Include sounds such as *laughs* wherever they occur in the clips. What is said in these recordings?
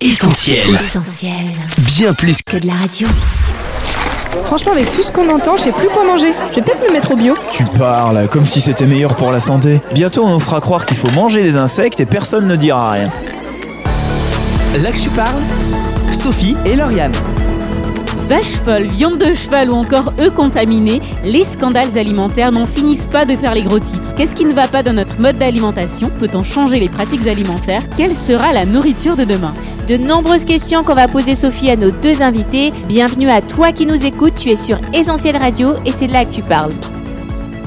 Essentiel. Essentiel. Bien plus Que de la radio. Franchement, avec tout ce qu'on entend, je sais plus quoi manger. Je vais peut-être me mettre au bio. Tu parles comme si c'était meilleur pour la santé. Bientôt, on nous fera croire qu'il faut manger les insectes et personne ne dira rien. Là que tu parles, Sophie et Lauriane. Vache folle, viande de cheval ou encore œufs contaminés, les scandales alimentaires n'en finissent pas de faire les gros titres. Qu'est-ce qui ne va pas dans notre mode d'alimentation Peut-on changer les pratiques alimentaires Quelle sera la nourriture de demain De nombreuses questions qu'on va poser Sophie à nos deux invités. Bienvenue à toi qui nous écoutes, tu es sur Essentiel Radio et c'est de là que tu parles.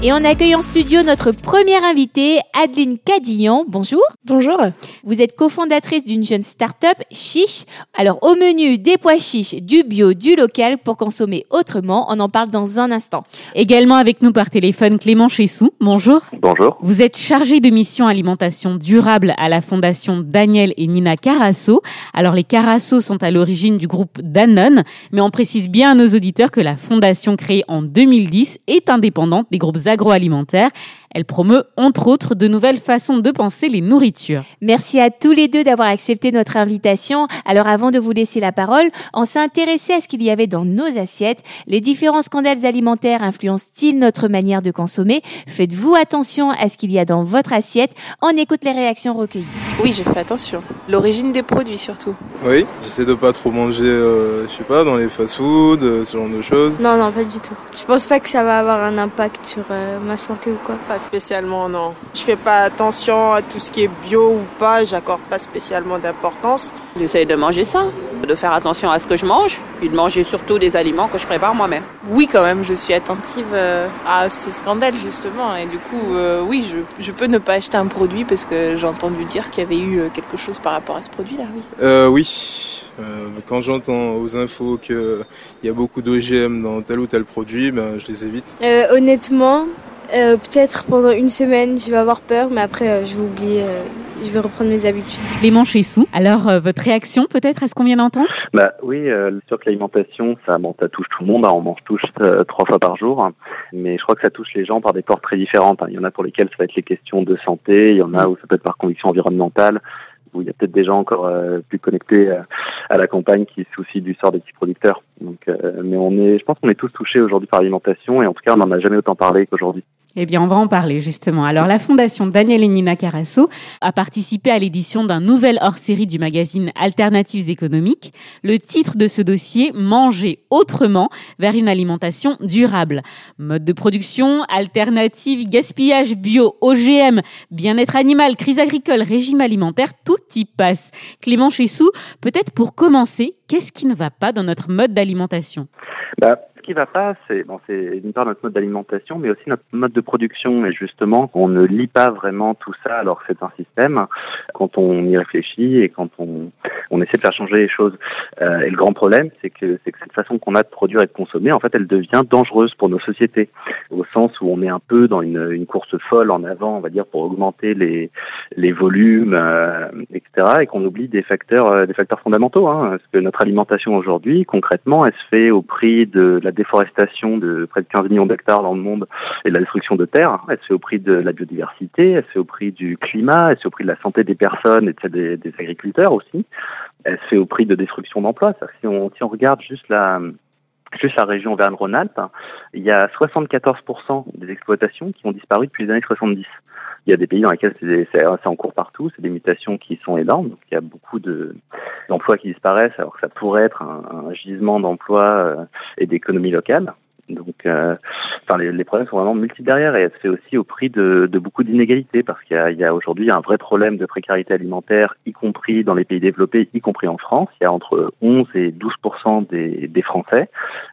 Et on accueille en studio notre première invitée, Adeline Cadillon. Bonjour. Bonjour. Vous êtes cofondatrice d'une jeune start-up, Chiche. Alors, au menu, des pois chiches, du bio, du local pour consommer autrement. On en parle dans un instant. Également avec nous par téléphone Clément Chessou. Bonjour. Bonjour. Vous êtes chargé de mission alimentation durable à la fondation Daniel et Nina Carasso. Alors les Carasso sont à l'origine du groupe Danone, mais on précise bien à nos auditeurs que la fondation créée en 2010 est indépendante des groupes agroalimentaires. Elle promeut entre autres de nouvelles façons de penser les nourritures. Merci à tous les deux d'avoir accepté notre invitation. Alors avant de vous laisser la parole, on s'est intéressé à ce qu'il y avait dans nos assiettes. Les différents scandales alimentaires influencent-ils notre manière de consommer? Faites-vous attention à ce qu'il y a dans votre assiette On écoute les réactions recueillies. Oui, je fais attention. L'origine des produits surtout. Oui, j'essaie de pas trop manger, euh, je sais pas, dans les fast-food, euh, ce genre de choses. Non, non, pas du tout. Je pense pas que ça va avoir un impact sur euh, ma santé ou quoi. Pas spécialement, non. Je fais pas attention à tout ce qui est bio ou pas, j'accorde pas spécialement d'importance. J'essaie de manger ça, de faire attention à ce que je mange, puis de manger surtout des aliments que je prépare moi-même. Oui, quand même, je suis attentive euh, à ces scandales justement. Et du coup, euh, oui, je, je peux ne pas acheter un produit parce que j'ai entendu dire qu'il y avait eu euh, quelque chose par rapport à ce produit-là, oui. Euh, oui. Euh, quand j'entends aux infos qu'il y a beaucoup d'OGM dans tel ou tel produit, ben, je les évite. Euh, honnêtement, euh, peut-être pendant une semaine, je vais avoir peur, mais après, euh, je vais oublier, euh, je vais reprendre mes habitudes. Clément Chessou. Alors euh, votre réaction peut-être à ce qu'on vient d'entendre? Bah oui, euh, sûr que l'alimentation, ça, bon, ça touche tout le monde. hein, on mange tous euh, trois fois par jour, hein. mais je crois que ça touche les gens par des portes très différentes. hein. Il y en a pour lesquels ça va être les questions de santé, il y en a où ça peut être par conviction environnementale, où il y a peut-être des gens encore euh, plus connectés euh, à la campagne qui se soucient du sort des petits producteurs. Donc, euh, mais on est, je pense qu'on est tous touchés aujourd'hui par l'alimentation et en tout cas, on n'en a jamais autant parlé qu'aujourd'hui. Eh bien, on va en parler justement. Alors, la fondation Daniel et Nina Carasso a participé à l'édition d'un nouvel hors-série du magazine Alternatives économiques. Le titre de ce dossier, Manger autrement vers une alimentation durable. Mode de production, alternative, gaspillage bio, OGM, bien-être animal, crise agricole, régime alimentaire, tout y passe. Clément Chessou, peut-être pour commencer, qu'est-ce qui ne va pas dans notre mode d'alimentation? Bah, qui va pas, c'est bon, d'une part notre mode d'alimentation, mais aussi notre mode de production. Et justement, on ne lit pas vraiment tout ça, alors que c'est un système. Quand on y réfléchit et quand on, on essaie de faire changer les choses. Euh, et le grand problème, c'est que que cette façon qu'on a de produire et de consommer, en fait, elle devient dangereuse pour nos sociétés, au sens où on est un peu dans une, une course folle en avant, on va dire, pour augmenter les les volumes, euh, etc. Et qu'on oublie des facteurs, euh, des facteurs fondamentaux. Hein, parce que notre alimentation aujourd'hui, concrètement, elle se fait au prix de la déforestation de près de 15 millions d'hectares dans le monde et de la destruction de terres. Elle se fait au prix de la biodiversité, elle se fait au prix du climat, elle se fait au prix de la santé des personnes et des, des agriculteurs aussi. Elle se fait au prix de destruction d'emplois. Si on, si on regarde juste la, juste la région Auvergne-Rhône-Alpes, il y a 74% des exploitations qui ont disparu depuis les années 70. Il y a des pays dans lesquels c'est c'est- c'est en cours partout, c'est des mutations qui sont énormes, donc il y a beaucoup de d'emplois qui disparaissent alors que ça pourrait être un, gisement d'emplois euh, et d'économie locale. Donc, euh, enfin, les, problèmes sont vraiment multiples derrière et fait aussi au prix de, beaucoup d'inégalités parce qu'il y a, il y a aujourd'hui un vrai problème de précarité alimentaire, y compris dans les pays développés, y compris en France. Il y a entre 11 et 12 des, des Français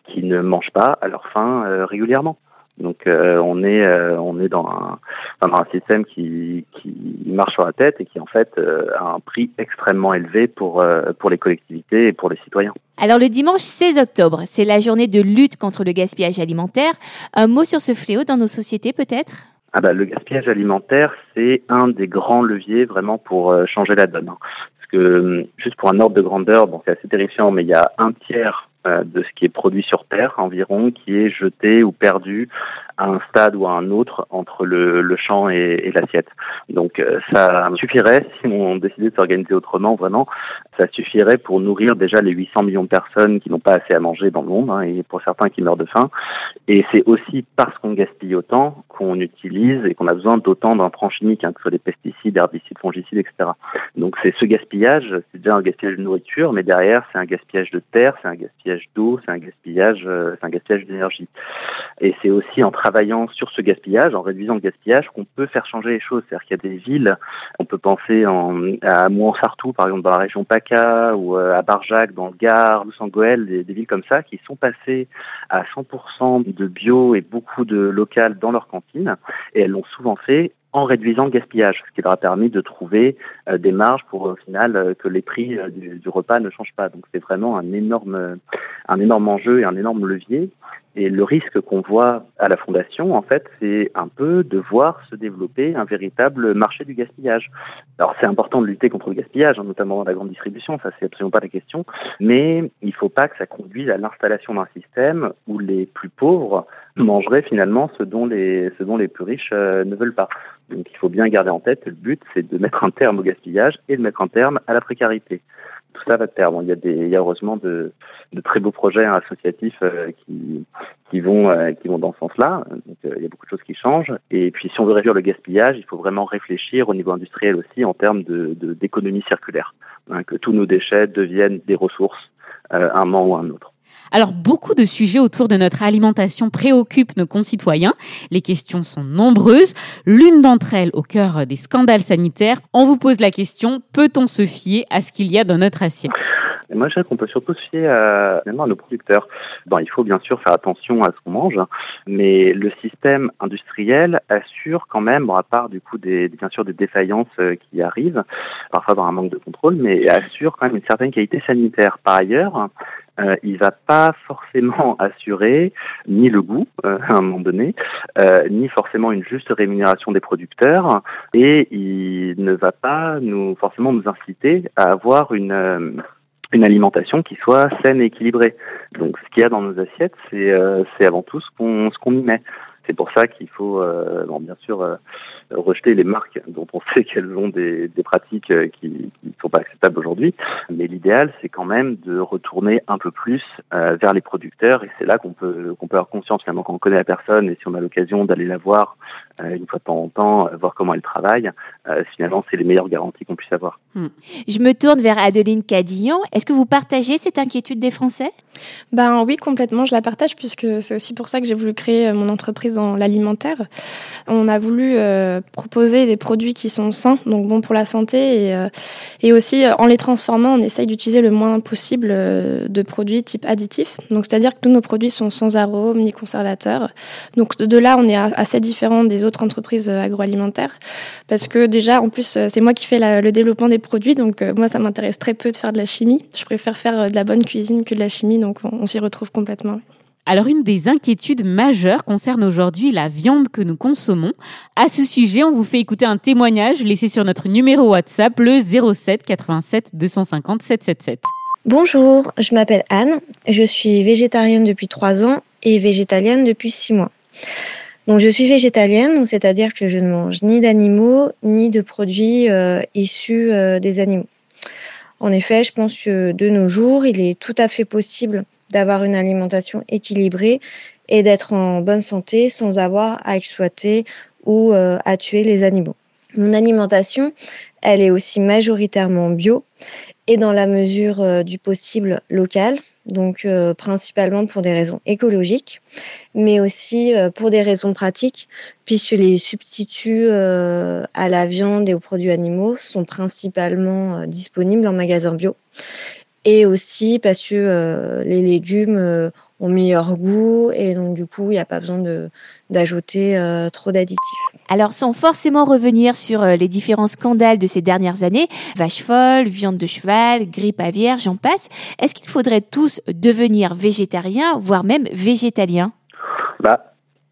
qui ne mangent pas à leur faim euh, régulièrement. Donc euh, on est euh, on est dans un dans un système qui qui marche sur la tête et qui en fait euh, a un prix extrêmement élevé pour pour les collectivités et pour les citoyens. Alors le dimanche 16 octobre, c'est la journée de lutte contre le gaspillage alimentaire. Un mot sur ce fléau dans nos sociétés peut-être? Ah bah, le gaspillage alimentaire, c'est un des grands leviers vraiment pour changer la donne. hein. Parce que, hum, juste pour un ordre de grandeur, bon, c'est assez terrifiant, mais il y a un tiers de ce qui est produit sur Terre environ qui est jeté ou perdu à un stade ou à un autre entre le, champ et, et l'assiette. Donc euh, ça suffirait si on décidait de s'organiser autrement, vraiment, ça suffirait pour nourrir déjà les 800 millions de personnes qui n'ont pas assez à manger dans le monde hein, et pour certains qui meurent de faim. Et c'est aussi parce qu'on gaspille autant qu'on utilise et qu'on a besoin d'autant d'intrants chimiques, hein, que ce soit des pesticides, herbicides, fongicides, etc. Donc c'est ce gaspillage, c'est déjà un gaspillage de nourriture, mais derrière c'est un gaspillage de terre, c'est un gaspillage d'eau, c'est un gaspillage, euh, c'est un gaspillage d'énergie. Et c'est aussi en travaillant sur ce gaspillage, en réduisant le gaspillage, qu'on peut faire changer les choses. C'est-à-dire qu'il y a des villes, on peut penser en, à Mouansartou, par exemple, dans la région PACA, ou euh, à Barjac, dans le Gard, ou Sangoël, des, des villes comme ça, qui sont passées à 100% de bio et beaucoup de local dans leur cantine. Et elles l'ont souvent fait en réduisant le gaspillage, ce qui leur a permis de trouver euh, des marges pour au final euh, que les prix euh, du, du, repas ne changent pas. Donc c'est vraiment un énorme, un énorme enjeu et un énorme levier. Et le risque qu'on voit à la Fondation, en fait, c'est un peu de voir se développer un véritable marché du gaspillage. Alors c'est important de lutter contre le gaspillage, hein, notamment dans la grande distribution, ça c'est absolument pas la question, mais il faut pas que ça conduise à l'installation d'un système où les plus pauvres mangeraient finalement ce dont les, ce dont les plus riches euh, ne veulent pas. Donc il faut bien garder en tête, le but c'est de mettre un terme au gaspillage et de mettre un terme à la précarité tout ça va de pair. Bon, il y a des, heureusement de, très beaux projets associatifs euh, qui, qui vont, euh, qui vont dans ce sens-là. Donc, euh, il y a beaucoup de choses qui changent. Et puis, si on veut réduire le gaspillage, il faut vraiment réfléchir au niveau industriel aussi en termes de, d'économie circulaire, hein, que tous nos déchets deviennent des ressources à un moment ou un autre. Alors beaucoup de sujets autour de notre alimentation préoccupent nos concitoyens. Les questions sont nombreuses. L'une d'entre elles au cœur des scandales sanitaires. On vous pose la question, peut-on se fier à ce qu'il y a dans notre assiette? Et moi, je dirais qu'on peut surtout se fier à, nos producteurs. Bon, il faut bien sûr faire attention à ce qu'on mange, mais le système industriel assure quand même, à part du coup bien sûr des défaillances euh, qui arrivent, parfois dans un manque de contrôle, mais assure quand même une certaine qualité sanitaire. Par ailleurs, euh, il va pas forcément *laughs* assurer ni le goût euh, à un moment donné, euh, ni forcément une juste rémunération des producteurs, et il ne va pas nous forcément nous inciter à avoir une euh, une alimentation qui soit saine et équilibrée. Donc, ce qu'il y a dans nos assiettes, c'est euh, c'est avant tout ce qu'on ce qu'on y met. C'est pour ça qu'il faut, euh, bon, bien sûr, rejeter les marques dont on *laughs* sait qu'elles ont des, des pratiques euh, qui ne sont pas acceptables aujourd'hui. Mais l'idéal, c'est quand même de retourner un peu plus euh, vers les producteurs. Et c'est là qu'on peut, qu'on peut avoir conscience finalement quand on connaît la personne et si on a l'occasion d'aller la voir euh, une fois de temps en temps, voir comment elle travaille. finalement, c'est les meilleures garanties qu'on puisse avoir. Hmm. Je me tourne vers Adeline Cadillon. Est-ce que vous partagez cette inquiétude des Français? Ben oui, complètement. Je la partage puisque c'est aussi pour ça que j'ai voulu créer mon entreprise dans l'alimentaire. On a voulu euh, proposer des produits qui sont sains, donc bons pour la santé, et, euh, et aussi en les transformant, on essaye d'utiliser le moins possible euh, de produits type additifs. Donc c'est-à-dire que tous nos produits sont sans arômes ni conservateurs. Donc de là, on est assez différent des autres entreprises agroalimentaires parce que déjà, en plus, c'est moi qui fais le développement des produits, donc moi, ça m'intéresse très peu de faire de la chimie. Je préfère faire de la bonne cuisine que de la chimie, donc on, on s'y retrouve complètement. Alors une des inquiétudes majeures concerne aujourd'hui la viande que nous consommons. À ce sujet, on vous fait écouter un témoignage laissé sur notre numéro WhatsApp le 07 87 250 777. Bonjour, je m'appelle Anne, je suis végétarienne depuis 3 ans et végétalienne depuis 6 mois. Donc je suis végétalienne, c'est-à-dire que je ne mange ni d'animaux ni de produits euh, issus euh, des animaux. En effet, je pense que de nos jours, il est tout à fait possible d'avoir une alimentation équilibrée et d'être en bonne santé sans avoir à exploiter ou euh, à tuer les animaux. Mon alimentation, elle est aussi majoritairement bio et dans la mesure euh, du possible locale, donc euh, principalement pour des raisons écologiques, mais aussi pour des raisons pratiques, puisque les substituts à la viande et aux produits animaux sont principalement disponibles en magasin bio et aussi parce que euh, les légumes euh, ont meilleur goût et donc du coup il n'y a pas besoin de d'ajouter euh, trop d'additifs. Alors sans forcément revenir sur euh, les différents scandales de ces dernières années, vache folle, viande de cheval, grippe aviaire, j'en passe, est-ce qu'il faudrait tous devenir végétariens, voire même végétaliens? Bah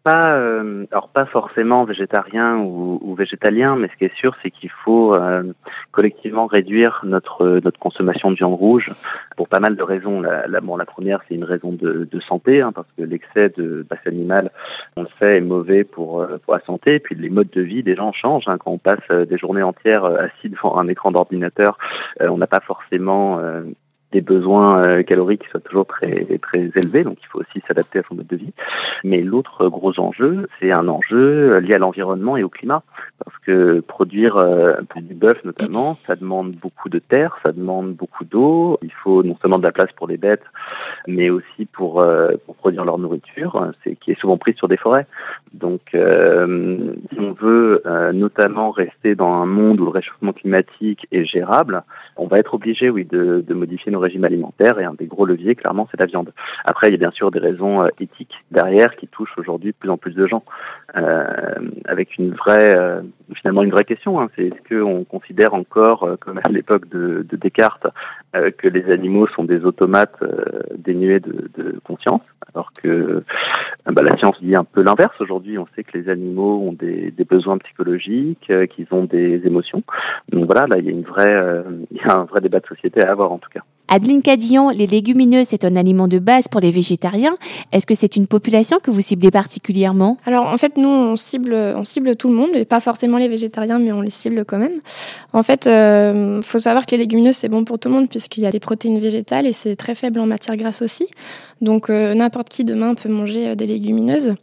pas, euh, alors pas forcément végétarien ou, ou, végétalien, mais ce qui est sûr, c'est qu'il faut euh, collectivement réduire notre notre consommation de viande rouge pour pas mal de raisons. La, la, bon, la première, c'est une raison de, de santé, hein, parce que l'excès de masse animale, on le sait, est mauvais pour, euh, pour la santé. Et puis les modes de vie des gens changent. Hein. Quand on passe euh, des journées entières euh, assis devant un écran d'ordinateur, on n'a pas forcément des besoins euh, caloriques qui soient toujours très très élevés, donc il faut aussi s'adapter à son mode de vie. Mais l'autre gros enjeu, c'est un enjeu lié à l'environnement et au climat, parce que produire euh, du bœuf notamment, ça demande beaucoup de terre, ça demande beaucoup d'eau. Il faut non seulement de la place pour les bêtes, mais aussi pour euh, produire leur nourriture, c'est qui est souvent prise sur des forêts. Donc, si on veut notamment rester dans un monde où le réchauffement climatique est gérable, on va être obligé, oui, de modifier nos régime alimentaire et un des gros leviers, clairement, c'est la viande. Après, il y a bien sûr des raisons euh, éthiques derrière qui touchent aujourd'hui de plus en plus de gens, euh, avec une vraie, euh, finalement, une vraie question. Hein, c'est est-ce qu'on considère encore, comme à l'époque de, de, Descartes, que les animaux sont des automates dénués de, conscience, alors que bah, la science dit un peu l'inverse. Aujourd'hui, on sait que les animaux ont des, des besoins psychologiques, qu'ils ont des émotions. Donc voilà, là, il y a une vraie, il y a un vrai débat de société à avoir en tout cas. Adeline Cadillon, les légumineuses, c'est un aliment de base pour les végétariens. Est-ce que c'est une population que vous ciblez particulièrement? Alors en fait, nous, on cible, on cible tout le monde, et pas forcément les végétariens, mais on les cible quand même. En fait, il euh, faut savoir que les légumineuses, c'est bon pour tout le monde, puisqu'il y a des protéines végétales, et c'est très faible en matière grasse aussi. Donc euh, n'importe qui demain peut manger euh, des légumineuses.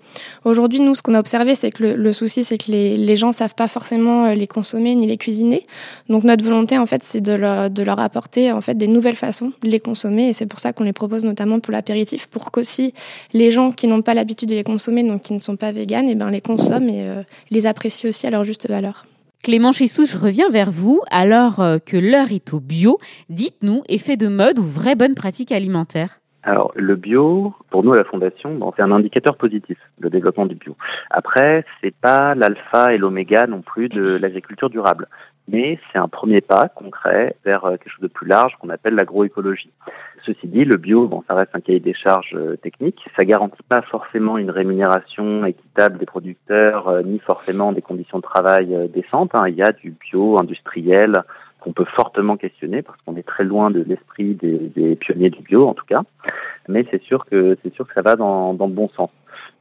Aujourd'hui, nous, ce qu'on a observé, c'est que le, souci, c'est que les, les gens savent pas forcément les consommer ni les cuisiner. Donc notre volonté, en fait, c'est de leur, de leur apporter en fait des nouvelles façons de les consommer et c'est pour ça qu'on les propose notamment pour l'apéritif pour qu'aussi les gens qui n'ont pas l'habitude de les consommer donc qui ne sont pas véganes eh ben les consomment et euh, les apprécient aussi à leur juste valeur. Clément Chessou, je reviens vers vous. Alors euh, que l'heure est au bio, dites-nous effet de mode ou vraie bonne pratique alimentaire? Alors, le bio, pour nous à la Fondation, bon, c'est un indicateur positif, le développement du bio. Après, c'est pas l'alpha et l'oméga non plus de *laughs* l'agriculture durable mais c'est un premier pas concret vers euh, quelque chose de plus large qu'on appelle l'agroécologie. Ceci dit, le bio, bon, ça reste un cahier des charges euh, technique, ça garantit pas forcément une rémunération équitable des producteurs, euh, ni forcément des conditions de travail décentes. Hein. Il y a du bio industriel qu'on peut fortement questionner parce qu'on est très loin de l'esprit des, pionniers du bio en tout cas, mais c'est sûr que c'est sûr que ça va dans, dans le bon sens.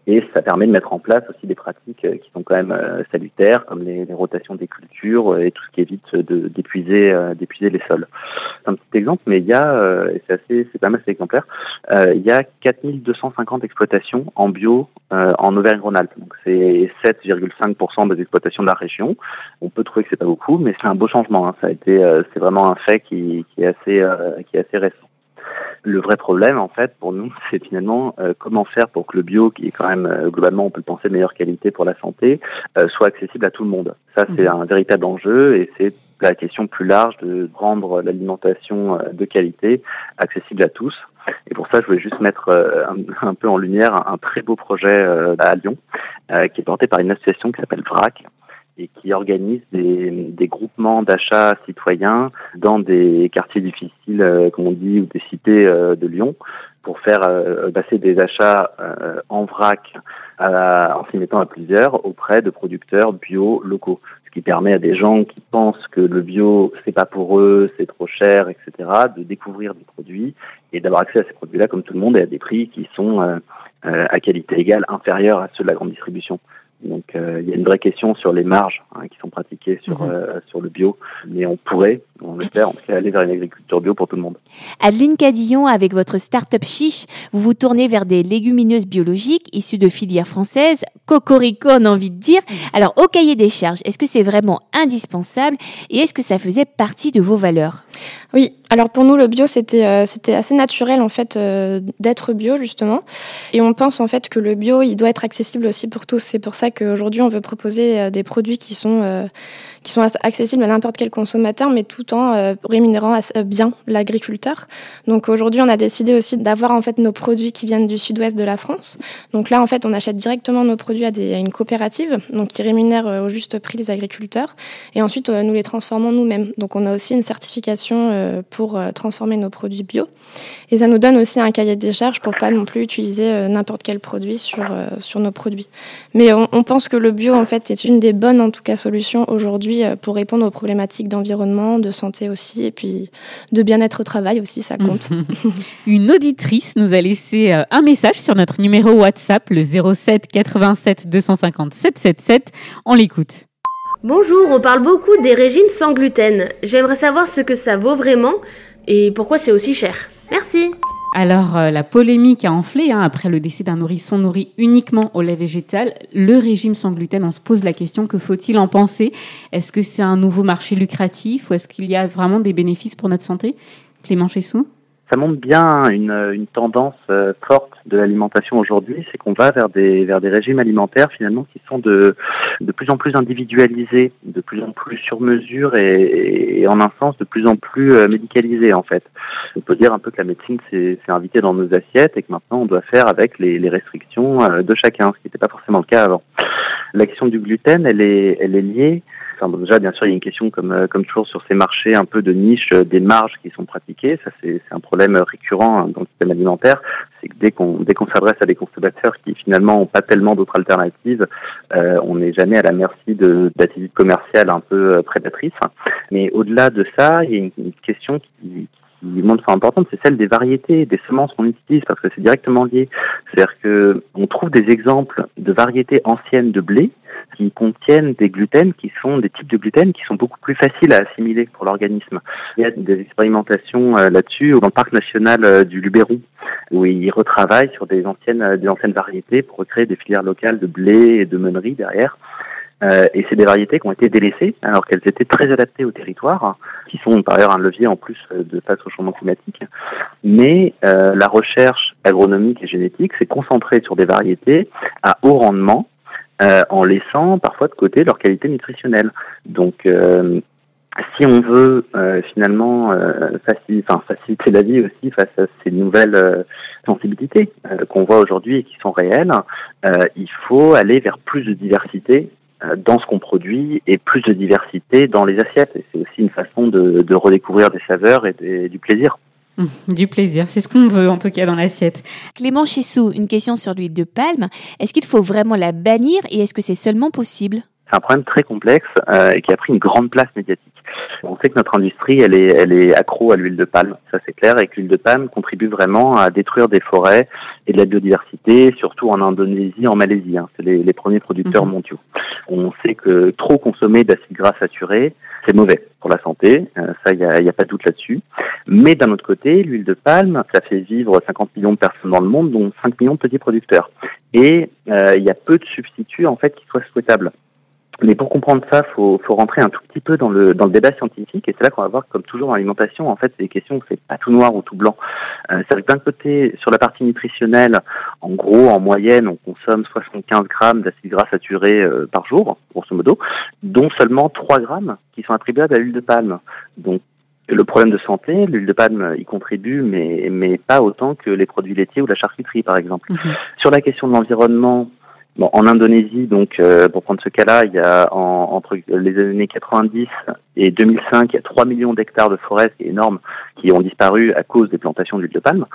Et ça permet de mettre en place aussi des pratiques euh, qui sont quand même euh, salutaires, comme les, rotations des cultures euh, et tout ce qui évite d'épuiser, d'épuiser les sols. C'est un petit exemple, mais il y a, c'est assez, c'est pas mal cet exemplaire, il y a 4250 exploitations en bio en Auvergne-Rhône-Alpes. Donc c'est 7,5% des exploitations de la région. On peut trouver que c'est pas beaucoup, mais c'est un beau changement. Hein. Ça a été, c'est vraiment un fait qui, qui est assez, qui est assez récent. Le vrai problème, en fait, pour nous, *laughs* c'est finalement euh, comment faire pour que le bio, qui est quand même euh, globalement, on peut le penser, de meilleure qualité pour la santé, euh, soit accessible à tout le monde. Ça, c'est mhm. un véritable enjeu et c'est la question plus large de rendre l'alimentation de qualité accessible à tous. Et pour ça, je voulais juste mettre un, peu en lumière un, très beau projet à Lyon, qui est porté par une association qui s'appelle VRAC, et qui organise des, des groupements d'achats citoyens dans des quartiers difficiles, euh, comme on dit, ou des cités euh, de Lyon, pour faire euh, passer des achats en vrac en s'y mettant à plusieurs auprès de producteurs bio locaux. Ce qui permet à des gens qui pensent que le bio, c'est pas pour eux, c'est trop cher, etc., de découvrir des produits et d'avoir accès à ces produits-là comme tout le monde et à des prix qui sont à qualité égale, inférieurs à ceux de la grande distribution. Donc euh, il y a une vraie question sur les marges hein, qui sont pratiquées sur, mhm. euh, sur le bio, mais on pourrait, on l'espère, en tout cas aller vers une agriculture bio pour tout le monde. Adeline Cadillon, avec votre start-up Chiche, vous vous tournez vers des légumineuses biologiques issues de filières françaises, cocorico on a envie de dire. Alors au cahier des charges, est-ce que c'est vraiment indispensable et est-ce que ça faisait partie de vos valeurs? Oui, alors pour nous le bio c'était euh, c'était assez naturel en fait d'être bio justement et on pense en fait que le bio il doit être accessible aussi pour tous. C'est pour ça qu'aujourd'hui, on veut proposer euh, des produits qui sont, euh, qui sont accessibles à n'importe quel consommateur, mais tout en euh, rémunérant bien l'agriculteur. Donc aujourd'hui, on a décidé aussi d'avoir en fait nos produits qui viennent du sud-ouest de la France. Donc là, en fait, on achète directement nos produits à, une coopérative, donc qui rémunère au juste prix les agriculteurs. Et ensuite, nous les transformons nous-mêmes. Donc on a aussi une certification pour transformer nos produits bio. Et ça nous donne aussi un cahier des charges pour pas non plus utiliser n'importe quel produit sur, sur nos produits. Mais on pense que le bio, en fait, est une des bonnes, en tout cas, solutions aujourd'hui produits pour répondre aux problématiques d'environnement, de santé aussi, et puis de bien-être au travail aussi, ça compte. *laughs* *laughs* Une auditrice nous a laissé un message sur notre numéro WhatsApp, le 07 87 250 777. On l'écoute. Bonjour, on parle beaucoup des régimes sans gluten. J'aimerais savoir ce que ça vaut vraiment et pourquoi c'est aussi cher. Merci. Alors, euh, la polémique a enflé hein, après le décès d'un nourrisson nourri uniquement au lait végétal. Le régime sans gluten, on se pose la question, que faut-il en penser? Est-ce que c'est un nouveau marché lucratif ou est-ce qu'il y a vraiment des bénéfices pour notre santé? Clément Chessou ça montre bien une, tendance euh, forte de l'alimentation aujourd'hui, c'est qu'on va vers des régimes alimentaires finalement qui sont de plus en plus individualisés, de plus en plus sur mesure et, en un sens de plus en plus euh, médicalisés en fait. On peut dire un peu que la médecine s'est invité dans nos assiettes et que maintenant on doit faire avec les, restrictions euh, de chacun, ce qui n'était pas forcément le cas avant. La question du gluten, elle est liée déjà, bien sûr, il y a une question, comme, euh, comme toujours sur ces marchés un peu de niche, euh, des marges qui sont pratiquées. Ça, c'est un problème récurrent hein, dans le système alimentaire. C'est que dès qu'on s'adresse à des consommateurs qui finalement n'ont pas tellement d'autres alternatives, euh, on n'est jamais à la merci d'activités commerciales un peu prédatrices. Mais au-delà de ça, il y a une, une question qui, qui montre importante, c'est celle des variétés, des semences qu'on utilise, parce que c'est directement lié. C'est-à-dire que on trouve des exemples de variétés anciennes de blé qui contiennent des gluten qui sont des types de gluten qui sont beaucoup plus faciles à assimiler pour l'organisme. Il y a des expérimentations euh, là-dessus dans le parc national euh, du Luberon où ils retravaillent sur des anciennes euh, des anciennes variétés pour recréer des filières locales de blé et de meunerie derrière. Euh, et c'est des variétés qui ont été délaissées alors qu'elles étaient très adaptées au territoire, qui sont par ailleurs un levier en plus de face au changement climatique. Mais euh, la recherche agronomique et génétique s'est concentrée sur des variétés à haut rendement euh, en laissant parfois de côté leur qualité nutritionnelle. Donc, euh, si on veut euh, finalement enfin, faciliter la vie aussi face à ces nouvelles sensibilités qu'on voit aujourd'hui et qui sont réelles, il faut aller vers plus de diversité dans ce qu'on produit et plus de diversité dans les assiettes. Et c'est aussi une façon de, de redécouvrir des saveurs et du plaisir. *laughs* Du plaisir, c'est ce qu'on veut en tout cas dans l'assiette. Clément Chissou, une question sur l'huile de palme. Est-ce qu'il faut vraiment la bannir et est-ce que c'est seulement possible? C'est un problème très complexe euh, et qui a pris une grande place médiatique. On sait que notre industrie, elle est, elle est accro à l'huile de palme, ça c'est clair, et que l'huile de palme contribue vraiment à détruire des forêts et de la biodiversité, surtout en Indonésie, en Malaisie. Hein. C'est les, les, premiers producteurs mhm. mondiaux. On sait que trop consommer d'acides gras saturés, c'est mauvais pour la santé, euh, ça, il n'y a, a, pas de doute là-dessus. Mais d'un autre côté, l'huile de palme, ça fait vivre 50 millions de personnes dans le monde, dont 5 millions de petits producteurs. Et euh, il y a peu de substituts, en fait, qui soient souhaitables. Mais pour comprendre ça, faut, faut rentrer un tout petit peu dans le dans le débat scientifique, et c'est là qu'on va voir, comme toujours dans l'alimentation, en fait, c'est des questions où c'est pas tout noir ou tout blanc. Euh, c'est d'un côté, sur la partie nutritionnelle, en gros, en moyenne, on consomme 75 grammes d'acides gras saturés euh, par jour, grosso modo, dont seulement 3 grammes qui sont attribuables à l'huile de palme. Donc le problème de santé, l'huile de palme y contribue, mais, mais pas autant que les produits laitiers ou la charcuterie, par exemple. Mhm. Sur la question de l'environnement, En Indonésie, donc euh, pour prendre ce cas-là, il y a en, entre les années 90 et 2005, il y a 3 millions d'hectares de forêts, c'est énorme, qui ont disparu à cause des plantations d'huile de palme.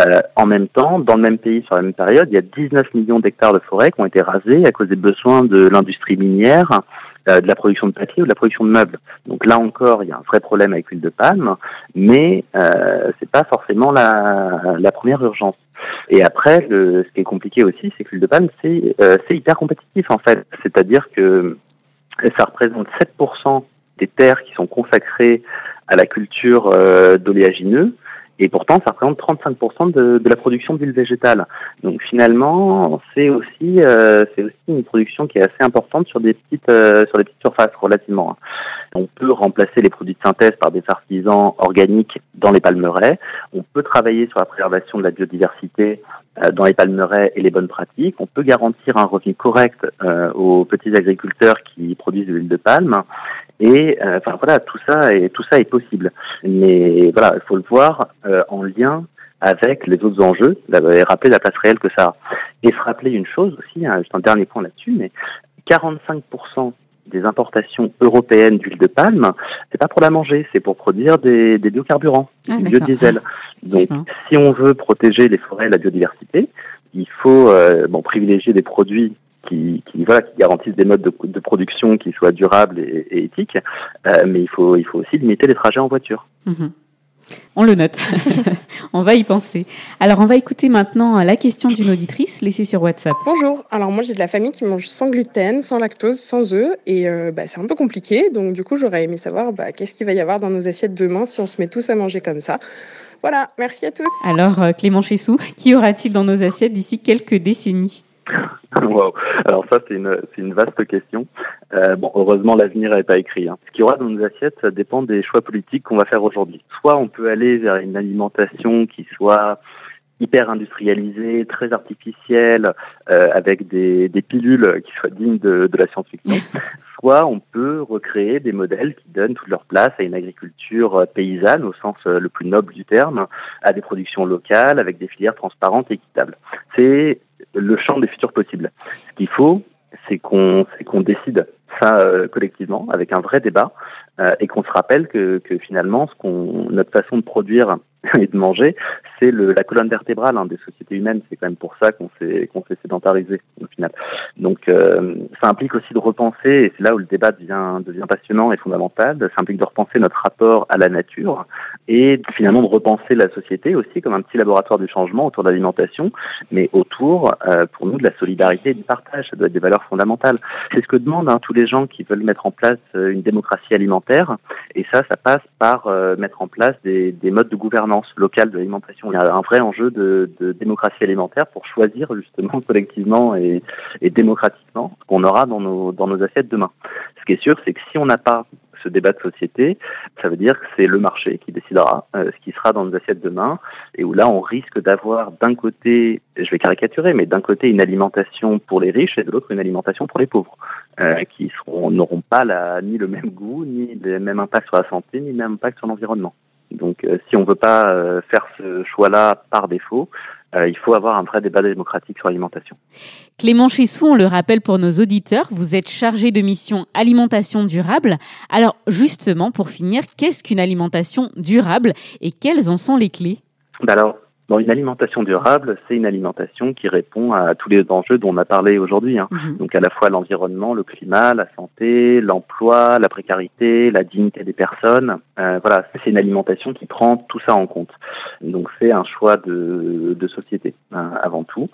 Euh, en même temps, dans le même pays, sur la même période, il y a 19 millions d'hectares de forêts qui ont été rasés à cause des besoins de l'industrie minière, de la production de papier ou de la production de meubles. Donc là encore, il y a un vrai problème avec l'huile de palme, mais euh, c'est pas forcément la, la première urgence. Et après, le, ce qui est compliqué aussi, c'est que l'huile de palme, c'est euh, hyper compétitif en fait. C'est-à-dire que ça représente 7% des terres qui sont consacrées à la culture euh, d'oléagineux, et pourtant ça représente 35% de, de, la production d'huile végétale. Donc finalement, c'est aussi euh, c'est aussi une production qui est assez importante sur des petites euh, sur des petites surfaces relativement. On peut remplacer les produits de synthèse par des fertilisants organiques dans les palmeraies. On peut travailler sur la préservation de la biodiversité euh, dans les palmeraies et les bonnes pratiques. On peut garantir un revenu correct euh, aux petits agriculteurs qui produisent de l'huile de palme. Et euh, enfin voilà, tout ça est tout ça est possible. Mais voilà, il faut le voir en lien avec les autres enjeux, et rappeler la place réelle que ça a. Et se rappeler une chose aussi, hein, juste un dernier point là-dessus, mais 45% des importations européennes d'huile de palme, c'est pas pour la manger, c'est pour produire des, des biocarburants, ah, du biodiesel. *laughs* Donc, si on veut protéger les forêts et la biodiversité, il faut euh, bon, privilégier des produits qui, qui, voilà, qui garantissent des modes de, de production qui soient durables et, et éthiques. Euh, mais il faut, il faut aussi limiter les trajets en voiture. Mhm. On le note. *laughs* on va y penser. Alors, on va écouter maintenant la question d'une auditrice laissée sur WhatsApp. Bonjour. Alors, moi, j'ai de la famille qui mange sans gluten, sans lactose, sans œufs. Et euh, bah, c'est un peu compliqué. Donc, du coup, j'aurais aimé savoir bah, qu'est-ce qu'il va y avoir dans nos assiettes demain si on se met tous à manger comme ça. Voilà. Merci à tous. Alors, euh, Clément Chessou, qui aura-t-il dans nos assiettes d'ici quelques décennies? *laughs* Wow. Alors ça, c'est une, c'est une vaste question. Euh, bon, heureusement, l'avenir n'est pas écrit. Hein. Ce qu'il y aura dans nos assiettes, ça dépend des choix politiques qu'on va faire aujourd'hui. Soit on peut aller vers une alimentation qui soit hyper industrialisée, très artificielle, euh, avec des, des pilules qui soient dignes de, de la science-fiction. *laughs* Soit on peut recréer des modèles qui donnent toute leur place à une agriculture euh, paysanne au sens le plus noble du terme, à des productions locales avec des filières transparentes et équitables. C'est le champ des futurs possibles. Ce qu'il faut, c'est qu'on qu'on décide ça euh, collectivement avec un vrai débat euh, et qu'on se rappelle que, que finalement ce qu'on notre façon de produire *laughs* et de manger c'est la colonne vertébrale hein, des sociétés humaines. C'est quand même pour ça qu'on s'est qu'on sédentarisé au final. Donc euh, ça implique aussi de repenser et c'est là où le débat devient devient passionnant et fondamental. Ça implique de repenser notre rapport à la nature et finalement de repenser la société aussi comme un petit laboratoire du changement autour de l'alimentation mais autour euh, pour nous de la solidarité et du partage. Ça doit être des valeurs fondamentales. C'est ce que demandent hein, tous les gens qui veulent mettre en place euh, une démocratie alimentaire. Et ça, ça passe par mettre en place des, des, modes de gouvernance locale de l'alimentation. Il y a un vrai enjeu de, démocratie alimentaire pour choisir justement *laughs* collectivement et, démocratiquement ce qu'on aura dans nos, dans nos assiettes demain. Ce qui est sûr, c'est que si on n'a pas ce débat de société, ça veut dire que c'est le marché qui décidera euh, ce qui sera dans nos assiettes demain, et où là on risque d'avoir d'un côté, je vais caricaturer, mais d'un côté une alimentation pour les riches et de l'autre une alimentation pour les pauvres, euh, qui n'auront pas ni le même goût, ni le même impact sur la santé, ni le même impact sur l'environnement. Donc euh, si on veut pas euh, faire ce choix-là par défaut, euh, il faut avoir un vrai débat démocratique sur l'alimentation. Clément Chessou, on le rappelle pour nos auditeurs, vous êtes chargé de mission alimentation durable. Alors justement, pour finir, qu'est-ce qu'une alimentation durable et quelles en sont les clés? Alors, Bon, une alimentation durable, c'est une alimentation qui répond à tous les enjeux dont on a parlé aujourd'hui. Hein. Mmh. Donc à la fois l'environnement, le climat, la santé, l'emploi, la précarité, la dignité des personnes. Euh, voilà, c'est une alimentation qui prend tout ça en compte. Donc c'est un choix de, de société hein, avant tout.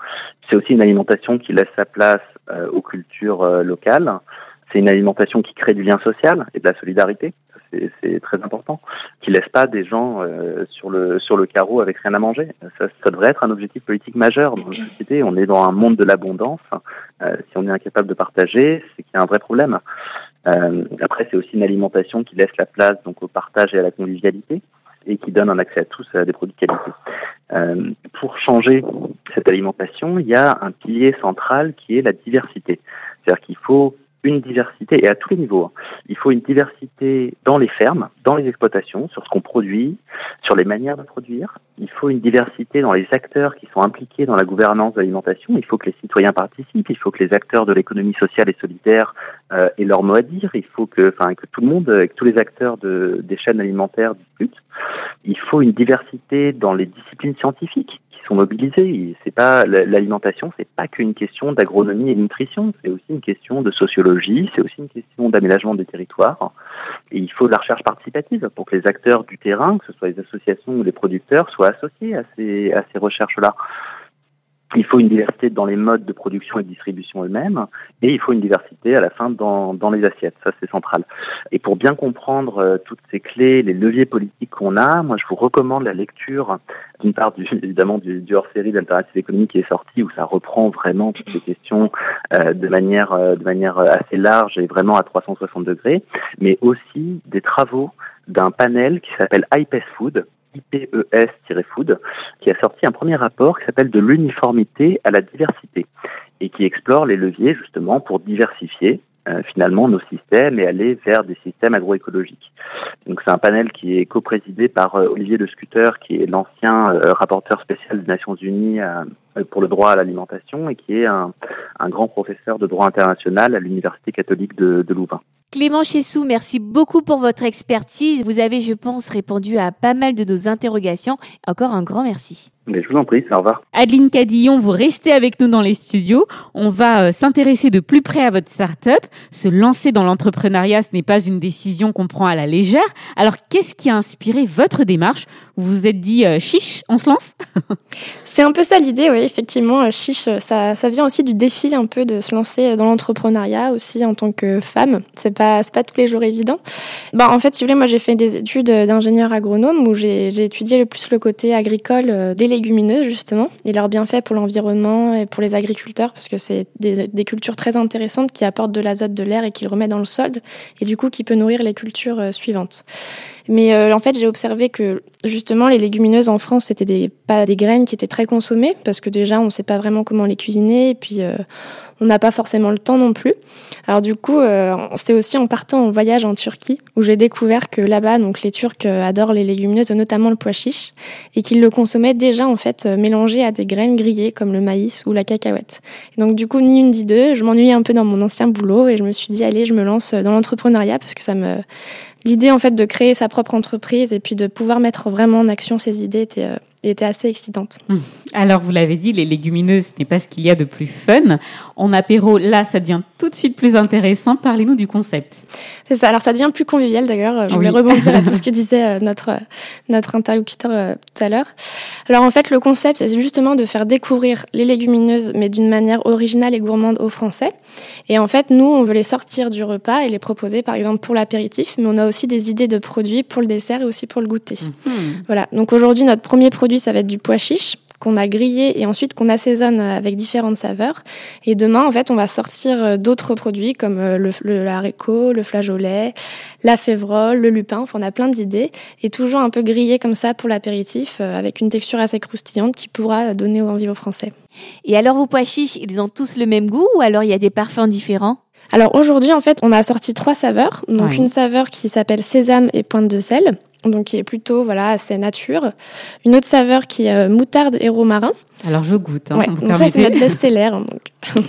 C'est aussi une alimentation qui laisse sa place euh, aux cultures euh, locales. C'est une alimentation qui crée du lien social et de la solidarité c'est très important, qui laisse pas des gens euh, sur le sur le carreau avec rien à manger. Ça, ça devrait être un objectif politique majeur dans la société. On est dans un monde de l'abondance. Euh, si on est incapable de partager, c'est qu'il y a un vrai problème. Euh, après, c'est aussi une alimentation qui laisse la place donc au partage et à la convivialité et qui donne un accès à tous à des produits de qualité. Euh, pour changer cette alimentation, il y a un pilier central qui est la diversité. C'est-à-dire qu'il faut une diversité, et à tous les niveaux. Hein. Il faut une diversité dans les fermes, dans les exploitations, sur ce qu'on produit, sur les manières de produire. Il faut une diversité dans les acteurs qui sont impliqués dans la gouvernance de l'alimentation. Il faut que les citoyens participent. Il faut que les acteurs de l'économie sociale et solidaire euh, aient leur mot à dire. Il faut que, enfin, que tout le monde, que tous les acteurs de, des chaînes alimentaires discutent. Il faut une diversité dans les disciplines scientifiques sont mobilisés. C'est pas l'alimentation, c'est pas qu'une question d'agronomie et de nutrition, c'est aussi une question de sociologie, c'est aussi une question d'aménagement des territoires. Et il faut de la recherche participative pour que les acteurs du terrain, que ce soit les associations ou les producteurs, soient associés à ces à ces recherches-là. Il faut une diversité dans les modes de production et de distribution eux-mêmes, et il faut une diversité à la fin dans, dans les assiettes. Ça, c'est central. Et pour bien comprendre euh, toutes ces clés, les leviers politiques qu'on a, moi, je vous recommande la lecture, d'une part, du, *laughs* évidemment, du, du hors-série d'Alternative économique qui est sorti, où ça reprend vraiment toutes ces questions euh, de manière euh, de manière assez large et vraiment à 360 degrés, mais aussi des travaux d'un panel qui s'appelle IPES Food, IPES-Food, qui a sorti un premier rapport qui s'appelle De l'uniformité à la diversité et qui explore les leviers justement pour diversifier euh, finalement nos systèmes et aller vers des systèmes agroécologiques. Donc c'est un panel qui est co-présidé par euh, Olivier Le Scuter, qui est l'ancien euh, rapporteur spécial des Nations Unies pour le droit à l'alimentation et qui est un, grand professeur de droit international à l'Université catholique de Louvain. Clément Chessou, merci beaucoup pour votre expertise. Vous avez, je pense, répondu à pas mal de nos interrogations. Encore un grand merci. Mais je vous en prie, au revoir. Adeline Cadillon, vous restez avec nous dans les studios. On va euh, s'intéresser de plus près à votre start-up. Se lancer dans l'entrepreneuriat, ce n'est pas une décision qu'on prend à la légère. Alors, qu'est-ce qui a inspiré votre démarche? Vous vous êtes dit, euh, chiche, on se lance? *laughs* C'est un peu ça l'idée, oui, effectivement. euh, Chiche, ça, ça vient aussi du défi un peu de se lancer dans l'entrepreneuriat aussi en tant que femme. C'est pas, c'est pas tous les jours évident. Bah, en fait, si vous voulez, moi j'ai fait des études d'ingénieur agronome où j'ai étudié le plus le côté agricole euh, des légumineuses justement et leurs bienfaits pour l'environnement et pour les agriculteurs parce que c'est des, cultures très intéressantes qui apportent de l'azote de l'air et qui le remettent dans le sol et du coup qui peut nourrir les cultures euh, suivantes. Mais euh, en fait, j'ai observé que justement les légumineuses en France, c'était des, pas des graines qui étaient très consommées parce que déjà on ne sait pas vraiment comment les cuisiner et puis euh, on n'a pas forcément le temps non plus. Alors du coup, euh, c'était aussi en partant en voyage en Turquie où j'ai découvert que là-bas, donc les Turcs euh, adorent les légumineuses, notamment le pois chiche, et qu'ils le consommaient déjà en fait euh, mélangé à des graines grillées comme le maïs ou la cacahuète. Et donc du coup, ni une ni deux, je m'ennuyais un peu dans mon ancien boulot et je me suis dit allez, je me lance dans l'entrepreneuriat parce que ça me l'idée en fait de créer sa propre entreprise et puis de pouvoir mettre vraiment en action ses idées était, euh, était assez excitante. Hum. Alors, vous l'avez dit, les légumineuses, ce n'est pas ce qu'il y a de plus fun. En apéro, là, ça devient tout de suite plus intéressant. Parlez-nous du concept. C'est ça. Alors ça devient plus convivial d'ailleurs. Je voulais Oui. rebondir à tout ce que *laughs* disait euh, notre notre interlocuteur euh, tout à l'heure. Alors en fait, le concept, c'est justement de faire découvrir les légumineuses, mais d'une manière originale et gourmande aux Français. Et en fait, nous, on veut les sortir du repas et les proposer, par exemple, pour l'apéritif, mais on a aussi des idées de produits pour le dessert et aussi pour le goûter. Voilà. Donc aujourd'hui, notre premier produit, ça va être du pois chiche qu'on a grillé et ensuite qu'on assaisonne avec différentes saveurs. Et demain, en fait, on va sortir euh, d'autres produits comme euh, le, le haricot, le flageolet, la févrole, le lupin. Enfin, on a plein d'idées et toujours un peu grillé comme ça pour l'apéritif euh, avec une texture assez croustillante qui pourra donner envie aux Français. Et alors vos pois chiches, ils ont tous le même goût ou alors il y a des parfums différents? Alors aujourd'hui, en fait, on a sorti trois saveurs. Donc une saveur qui s'appelle sésame et pointe de sel, donc qui est plutôt voilà assez nature. Une autre saveur qui est euh, moutarde et romarin. Alors, je goûte. Hein, Ouais, donc ça c'est notre best-seller. hein. *laughs*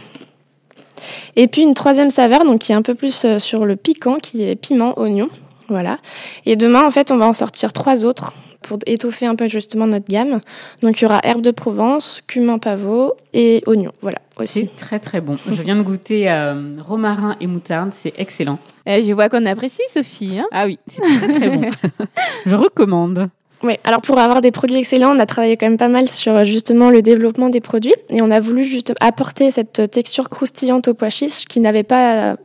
Et puis une troisième saveur, donc qui est un peu plus euh, sur le piquant, qui est piment, oignon. Voilà. Et demain, en fait, on va en sortir trois autres pour étoffer un peu justement notre gamme. Donc il y aura herbe de Provence, cumin pavot et oignon. Voilà aussi. C'est très très bon. Je viens de goûter euh, romarin et moutarde, c'est excellent. Euh, Je vois qu'on apprécie Sophie. Hein ah oui, c'est très très bon. *laughs* je recommande. Oui, alors pour avoir des produits excellents, on a travaillé quand même pas mal sur euh, justement le développement des produits et on a voulu juste apporter cette texture croustillante au pois chiche qui n'avait pas euh,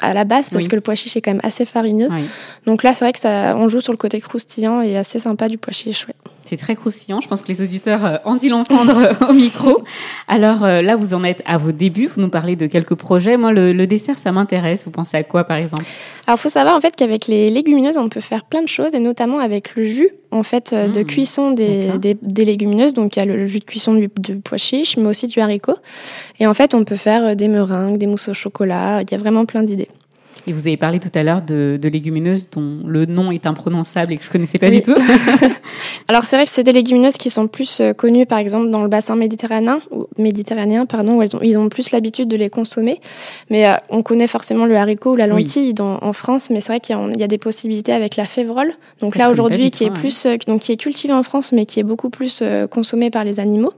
à la base parce Oui. que le pois chiche est quand même assez farineux. Oui. Donc là, c'est vrai que ça, on joue sur le côté croustillant et assez sympa du pois chiche. Ouais. C'est très croustillant. Je pense que les auditeurs euh, ont dû l'entendre euh, au micro. Alors euh, là, vous en êtes à vos débuts. Vous nous parlez de quelques projets. Moi, le, le dessert, ça m'intéresse. Vous pensez à quoi, par exemple? Alors, faut savoir en fait qu'avec les légumineuses, on peut faire plein de choses et notamment avec le jus en fait euh, de Mmh. cuisson des, des, des légumineuses. Donc, il y a le jus de cuisson du, du pois chiche, mais aussi du haricot. Et en fait, on peut faire euh, des meringues, des mousses au chocolat. Il y a vraiment plein d'idées. Et vous avez parlé tout à l'heure de, de légumineuses dont le nom est imprononçable et que je connaissais pas Oui. du tout. *laughs* *laughs* Alors c'est vrai que c'est des légumineuses qui sont plus euh, connues par exemple dans le bassin méditerranéen, ou méditerranéen pardon, où elles ont, ils ont plus l'habitude de les consommer. Mais euh, on connaît forcément le haricot ou la Oui. lentille dans- en France, mais c'est vrai qu'il y, a- il y a des possibilités avec la févrole. Donc là aujourd'hui qui est tout, ouais. plus euh, donc qui est cultivée en France, mais qui est beaucoup plus euh, consommée par les animaux.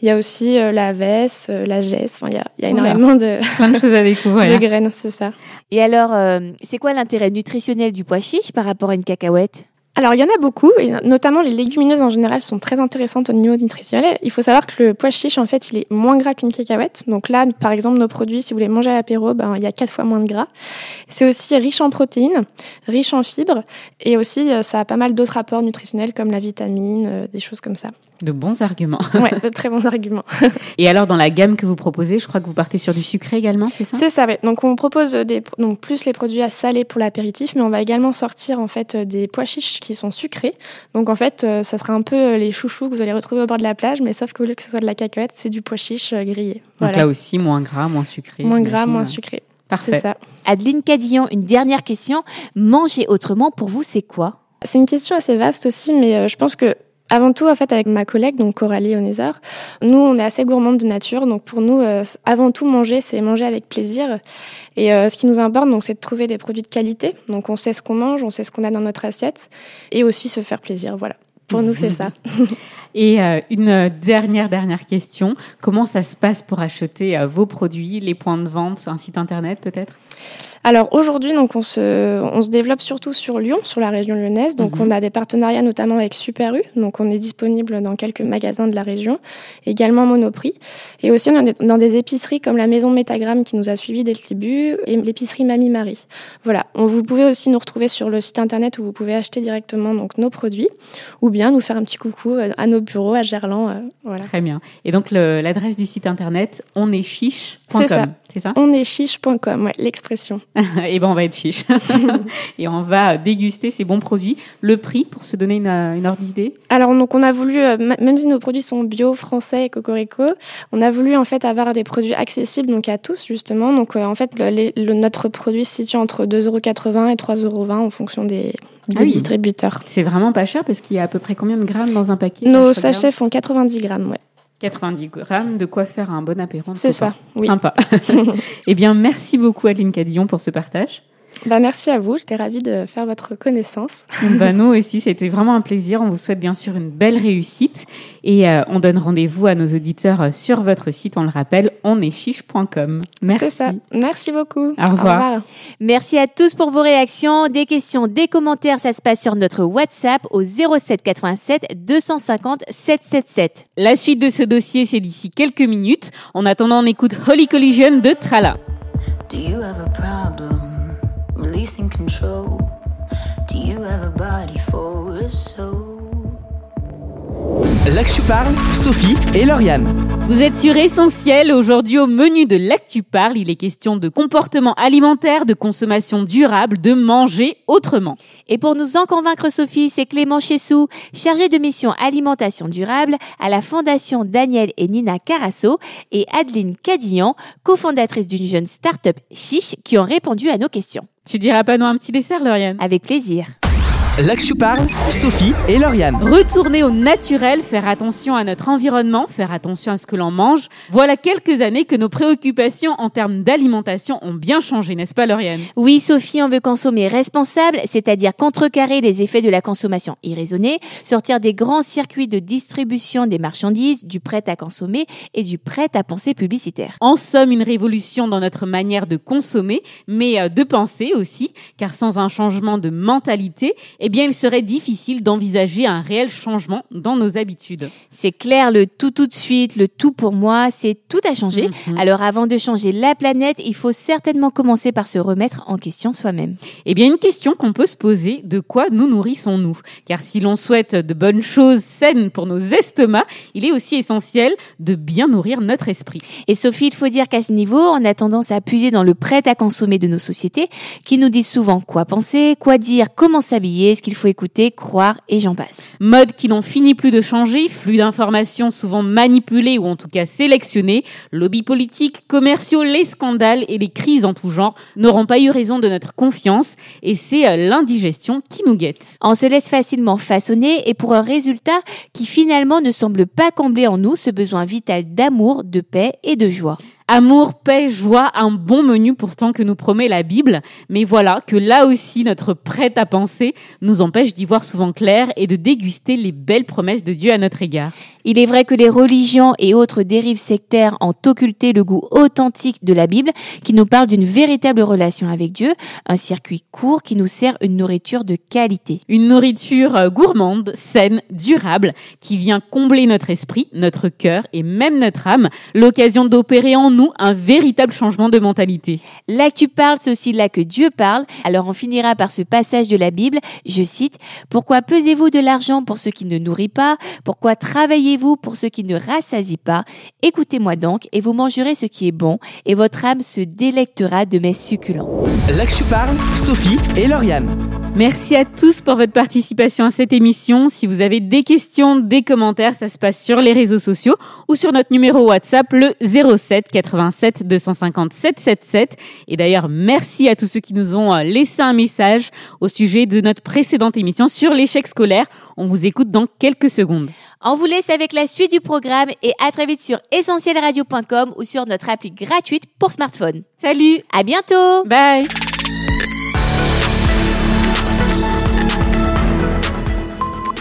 Il y a aussi euh, la vesse, euh, la gesse. Enfin, il y a, il y a Oula. énormément de, *laughs* Plein de choses à découvrir. de graines, c'est ça. Et alors, euh, c'est quoi l'intérêt nutritionnel du pois chiche par rapport à une cacahuète? Alors, il y en a beaucoup, et notamment les légumineuses en général sont très intéressantes au niveau nutritionnel. Il faut savoir que le pois chiche, en fait, il est moins gras qu'une cacahuète. Donc là, par exemple, nos produits, si vous les mangez à l'apéro, ben, il y a quatre fois moins de gras. C'est aussi riche en protéines, riche en fibres, et aussi, ça a pas mal d'autres apports nutritionnels comme la vitamine, des choses comme ça. De bons arguments. *laughs* Ouais, de très bons arguments. Et alors, dans la gamme que vous proposez, je crois que vous partez sur du sucré également, c'est ça? C'est ça, ouais. Donc on propose des, donc plus les produits à saler pour l'apéritif, mais on va également sortir en fait euh, des pois chiches qui sont sucrés. Donc en fait, euh, ça sera un peu euh, les chouchous que vous allez retrouver au bord de la plage, mais sauf qu'au lieu que ce soit de la cacahuète, c'est du pois chiche grillé. Donc là aussi, moins gras, moins sucré. moins gras, moins sucré. Parfait. Ça. Adeline Cadillon, une dernière question. Manger autrement, pour vous, c'est quoi? C'est une question assez vaste aussi, mais je pense que avant tout, en fait, avec ma collègue, donc Coralie Onézar, nous, on est assez gourmandes de nature. Donc, pour nous, euh, avant tout, manger, c'est manger avec plaisir. Et euh, ce qui nous importe, donc, c'est de trouver des produits de qualité. Donc, on sait ce qu'on mange, on sait ce qu'on a dans notre assiette, et aussi se faire plaisir. Voilà. Pour nous, c'est ça. *laughs* Et euh, une dernière, dernière question. Comment ça se passe pour acheter euh, vos produits, les points de vente, un site internet peut-être? Alors aujourd'hui, donc on se, on se développe surtout sur Lyon, sur la région lyonnaise. Donc Mhm. on a des partenariats notamment avec Super U. Donc on est disponible dans quelques magasins de la région, également Monoprix. Et aussi on est dans des épiceries comme la Maison Métagramme qui nous a suivis dès le début et l'épicerie Mamie Marie. Voilà. On, vous pouvez aussi nous retrouver sur le site internet où vous pouvez acheter directement donc nos produits ou bien nous faire un petit coucou euh, à nos bureaux à Gerland. euh, voilà. Très bien. Et donc l'adresse du site internet onechiche.com. C'est ça. C'est ça? On est chiche.com, ouais, l'expression. *laughs* Et ben on va être chiche. *laughs* et on va déguster ces bons produits. Le prix pour se donner une, une ordre d'idée? Alors donc on a voulu, euh, même si nos produits sont bio, français et cocorico, on a voulu en fait avoir des produits accessibles donc à tous justement. Donc euh, en fait le, les- le- notre produit se situe entre 2,80€ et 3,20€ en fonction des, des Ah oui. distributeurs. C'est vraiment pas cher parce qu'il y a à peu près combien de grammes dans un paquet Nos sachets font 90 grammes, ouais. 90 grammes, de quoi faire un bon apéro. C'est ça, oui. Sympa. *laughs* eh bien, merci beaucoup Adeline Cadillon pour ce partage. Bah merci à vous, j'étais ravie de faire votre connaissance. bah, nous aussi, c'était vraiment un plaisir. On vous souhaite bien sûr une belle réussite et euh, on donne rendez-vous à nos auditeurs euh, sur votre site, on le rappelle, oneschiche.com. Merci. C'est ça. Merci beaucoup. Au revoir. Merci à tous pour vos réactions. Des questions, des commentaires, ça se passe sur notre WhatsApp au 07 87 250 777. La suite de ce dossier, c'est d'ici quelques minutes. En attendant, on écoute Holy Collision de Trala. Do you have a problem? Releasing control? Do you have a body for a soul? L'Actu parle, Sophie et Lauriane. Vous êtes sur Essentiel. Aujourd'hui, au menu de l'Actu Parle, il est question de comportement alimentaire, de consommation durable, de manger autrement. Et pour nous en convaincre, Sophie, c'est Clément Chessou, chargé de mission alimentation durable à la Fondation Daniel et Nina Carasso et Adeline Cadillan, cofondatrice d'une jeune start-up chiche qui ont répondu à nos questions. Tu diras pas non un petit dessert, Lauriane? Avec plaisir. L'Actu parle, Sophie et Lauriane. Retourner au naturel, faire attention à notre environnement, faire attention à ce que l'on mange. Voilà quelques années que nos préoccupations en termes d'alimentation ont bien changé, n'est-ce pas, Lauriane? Oui, Sophie, on veut consommer responsable, c'est-à-dire contrecarrer les effets de la consommation irraisonnée, sortir des grands circuits de distribution des marchandises, du prêt à consommer et du prêt à penser publicitaire. En somme, une révolution dans notre manière de consommer, mais euh, de penser aussi, car sans un changement de mentalité, eh bien, il serait difficile d'envisager un réel changement dans nos habitudes. C'est clair, le tout tout de suite, le tout pour moi, c'est tout à changer. Mhm. Alors avant de changer la planète, il faut certainement commencer par se remettre en question soi-même. Eh bien, une question qu'on peut se poser, de quoi nous nourrissons-nous? Car si l'on souhaite de bonnes choses saines pour nos estomacs, il est aussi essentiel de bien nourrir notre esprit. Et Sophie, il faut dire qu'à ce niveau, on a tendance à puiser dans le prêt à consommer de nos sociétés, qui nous disent souvent quoi penser, quoi dire, comment s'habiller, ce qu'il faut écouter, croire et j'en passe. Mode qui n'en finit plus de changer, flux d'informations souvent manipulés ou en tout cas sélectionnés, lobbies politiques, commerciaux, les scandales et les crises en tout genre n'auront pas eu raison de notre confiance et c'est euh, l'indigestion qui nous guette. On se laisse facilement façonner et pour un résultat qui finalement ne semble pas combler en nous ce besoin vital d'amour, de paix et de joie. Amour, paix, joie, un bon menu pourtant que nous promet la Bible. Mais voilà que là aussi notre prêt à penser nous empêche d'y voir souvent clair et de déguster les belles promesses de Dieu à notre égard. Il est vrai que les religions et autres dérives sectaires ont occulté le goût authentique de la Bible qui nous parle d'une véritable relation avec Dieu, un circuit court qui nous sert une nourriture de qualité. Une nourriture euh, gourmande, saine, durable, qui vient combler notre esprit, notre cœur et même notre âme, l'occasion d'opérer en nous un véritable changement de mentalité. Là que tu parles, c'est aussi là que Dieu parle. Alors on finira par ce passage de la Bible, je cite, Pourquoi pesez-vous de l'argent pour ce qui ne nourrit pas? Pourquoi travaillez-vous pour ce qui ne rassasie pas? Écoutez-moi donc, et vous mangerez ce qui est bon, et votre âme se délectera de mes succulents. L'Actu parle, Sophie et Lauriane. Merci à tous pour votre participation à cette émission. Si vous avez des questions, des commentaires, ça se passe sur les réseaux sociaux ou sur notre numéro WhatsApp le 07 87 250 777. Et d'ailleurs, merci à tous ceux qui nous ont euh, laissé un message au sujet de notre précédente émission sur l'échec scolaire. On vous écoute dans quelques secondes. On vous laisse avec la suite du programme et à très vite sur essentielradio.com ou sur notre appli gratuite pour smartphone. Salut À bientôt Bye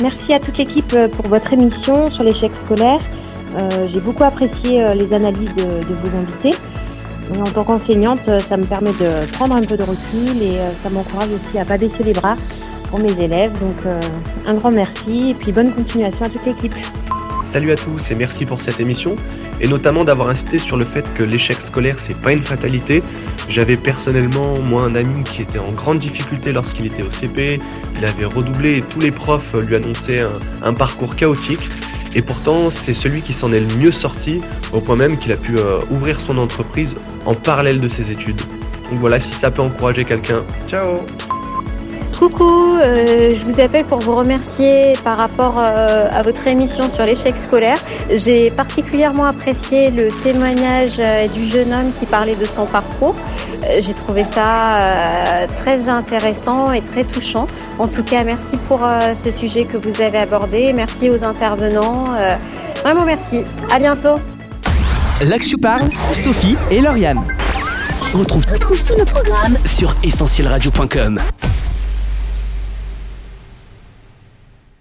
Merci à toute l'équipe euh, pour votre émission sur l'échec scolaire. Euh, J'ai beaucoup apprécié euh, les analyses de, vos invités. En tant qu'enseignante, ça me permet de prendre un peu de recul et ça m'encourage aussi à pas baisser les bras pour mes élèves. Donc un grand merci et puis bonne continuation à toute l'équipe. Salut à tous et merci pour cette émission et notamment d'avoir insisté sur le fait que l'échec scolaire c'est pas une fatalité. J'avais personnellement moi un ami qui était en grande difficulté lorsqu'il était au CP, il avait redoublé et tous les profs lui annonçaient un, parcours chaotique et pourtant c'est celui qui s'en est le mieux sorti au point même qu'il a pu euh, ouvrir son entreprise en parallèle de ses études. Donc voilà si ça peut encourager quelqu'un. Ciao Coucou, euh, je vous appelle pour vous remercier par rapport euh, à votre émission sur l'échec scolaire. J'ai particulièrement apprécié le témoignage euh, du jeune homme qui parlait de son parcours. J'ai trouvé ça très intéressant et très touchant. En tout cas, merci pour ce sujet que vous avez abordé. Merci aux intervenants. Vraiment merci. À bientôt. L'Axu parle, Sophie et Lauriane. Retrouve tous nos programmes sur essentielradio.com.